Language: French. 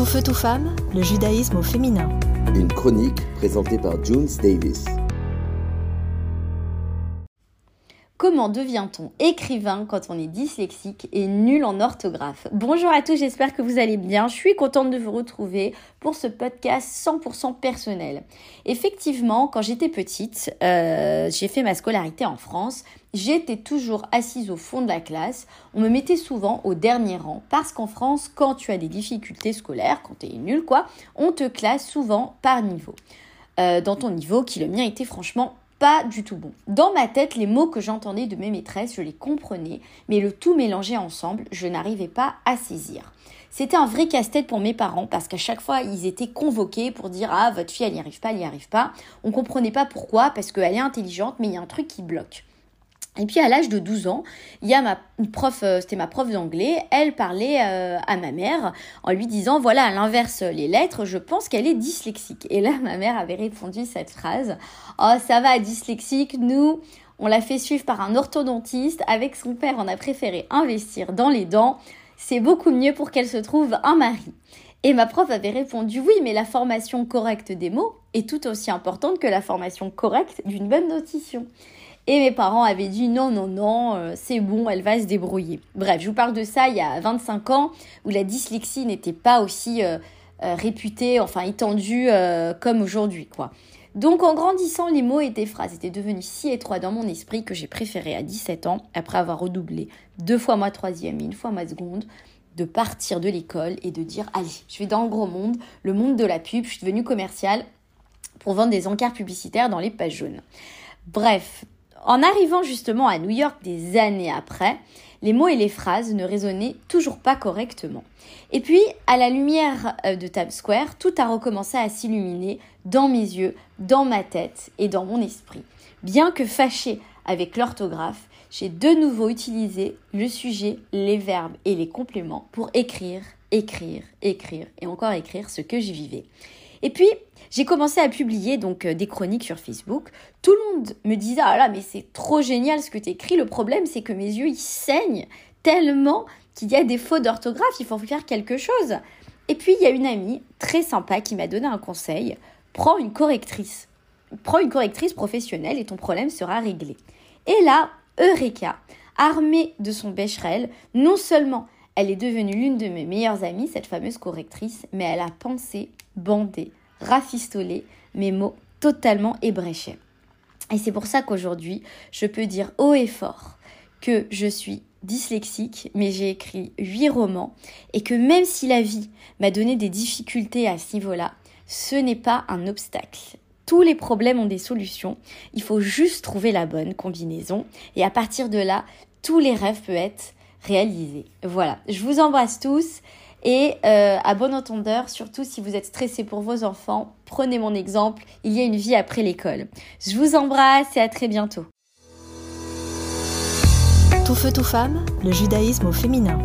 Tout feu, tout femme, le judaïsme au féminin. Une chronique présentée par Junes Davis. Comment devient-on écrivain quand on est dyslexique et nul en orthographe? Bonjour à tous, j'espère que vous allez bien. Je suis contente de vous retrouver pour ce podcast 100% personnel. Effectivement, quand j'étais petite, euh, j'ai fait ma scolarité en France. J'étais toujours assise au fond de la classe. On me mettait souvent au dernier rang parce qu'en France, quand tu as des difficultés scolaires, quand tu es nul quoi, on te classe souvent par niveau. Euh, dans ton niveau qui le mien était franchement pas du tout bon. Dans ma tête, les mots que j'entendais de mes maîtresses, je les comprenais, mais le tout mélangé ensemble, je n'arrivais pas à saisir. C'était un vrai casse-tête pour mes parents parce qu'à chaque fois, ils étaient convoqués pour dire Ah, votre fille, elle n'y arrive pas, elle n'y arrive pas. On comprenait pas pourquoi, parce qu'elle est intelligente, mais il y a un truc qui bloque. Et puis à l'âge de 12 ans, il ma prof, euh, c'était ma prof d'anglais, elle parlait euh, à ma mère en lui disant voilà, à l'inverse les lettres, je pense qu'elle est dyslexique. Et là, ma mère avait répondu cette phrase Oh, ça va, dyslexique, nous, on l'a fait suivre par un orthodontiste. Avec son père, on a préféré investir dans les dents. C'est beaucoup mieux pour qu'elle se trouve un mari. Et ma prof avait répondu oui, mais la formation correcte des mots est tout aussi importante que la formation correcte d'une bonne notition. Et mes parents avaient dit non, non, non, euh, c'est bon, elle va se débrouiller. Bref, je vous parle de ça il y a 25 ans où la dyslexie n'était pas aussi euh, euh, réputée, enfin étendue comme aujourd'hui, quoi. Donc en grandissant, les mots et des phrases étaient devenus si étroits dans mon esprit que j'ai préféré à 17 ans, après avoir redoublé deux fois ma troisième et une fois ma seconde, de partir de l'école et de dire allez, je vais dans le gros monde, le monde de la pub, je suis devenue commerciale pour vendre des encarts publicitaires dans les pages jaunes. Bref, en arrivant justement à New York des années après, les mots et les phrases ne résonnaient toujours pas correctement. Et puis, à la lumière euh, de Times Square, tout a recommencé à s'illuminer dans mes yeux, dans ma tête et dans mon esprit. Bien que fâché avec l'orthographe, j'ai de nouveau utilisé le sujet, les verbes et les compléments pour écrire, écrire, écrire et encore écrire ce que j'y vivais. Et puis, j'ai commencé à publier donc euh, des chroniques sur Facebook. Tout le monde me disait ah là mais c'est trop génial ce que tu écris. Le problème c'est que mes yeux ils saignent tellement qu'il y a des fautes d'orthographe, il faut faire quelque chose. Et puis il y a une amie très sympa qui m'a donné un conseil, prends une correctrice. Prends une correctrice professionnelle et ton problème sera réglé. Et là, Eureka, armée de son bécherel, non seulement elle est devenue l'une de mes meilleures amies, cette fameuse correctrice, mais elle a pensé, bandé, rafistolé mes mots totalement ébréchés. Et c'est pour ça qu'aujourd'hui, je peux dire haut et fort que je suis dyslexique, mais j'ai écrit huit romans et que même si la vie m'a donné des difficultés à ce niveau-là, ce n'est pas un obstacle. Tous les problèmes ont des solutions, il faut juste trouver la bonne combinaison et à partir de là, tous les rêves peuvent être réalisés. Voilà, je vous embrasse tous et euh, à bon entendeur, surtout si vous êtes stressé pour vos enfants, prenez mon exemple, il y a une vie après l'école. Je vous embrasse et à très bientôt. Tout feu, tout femme, le judaïsme au féminin.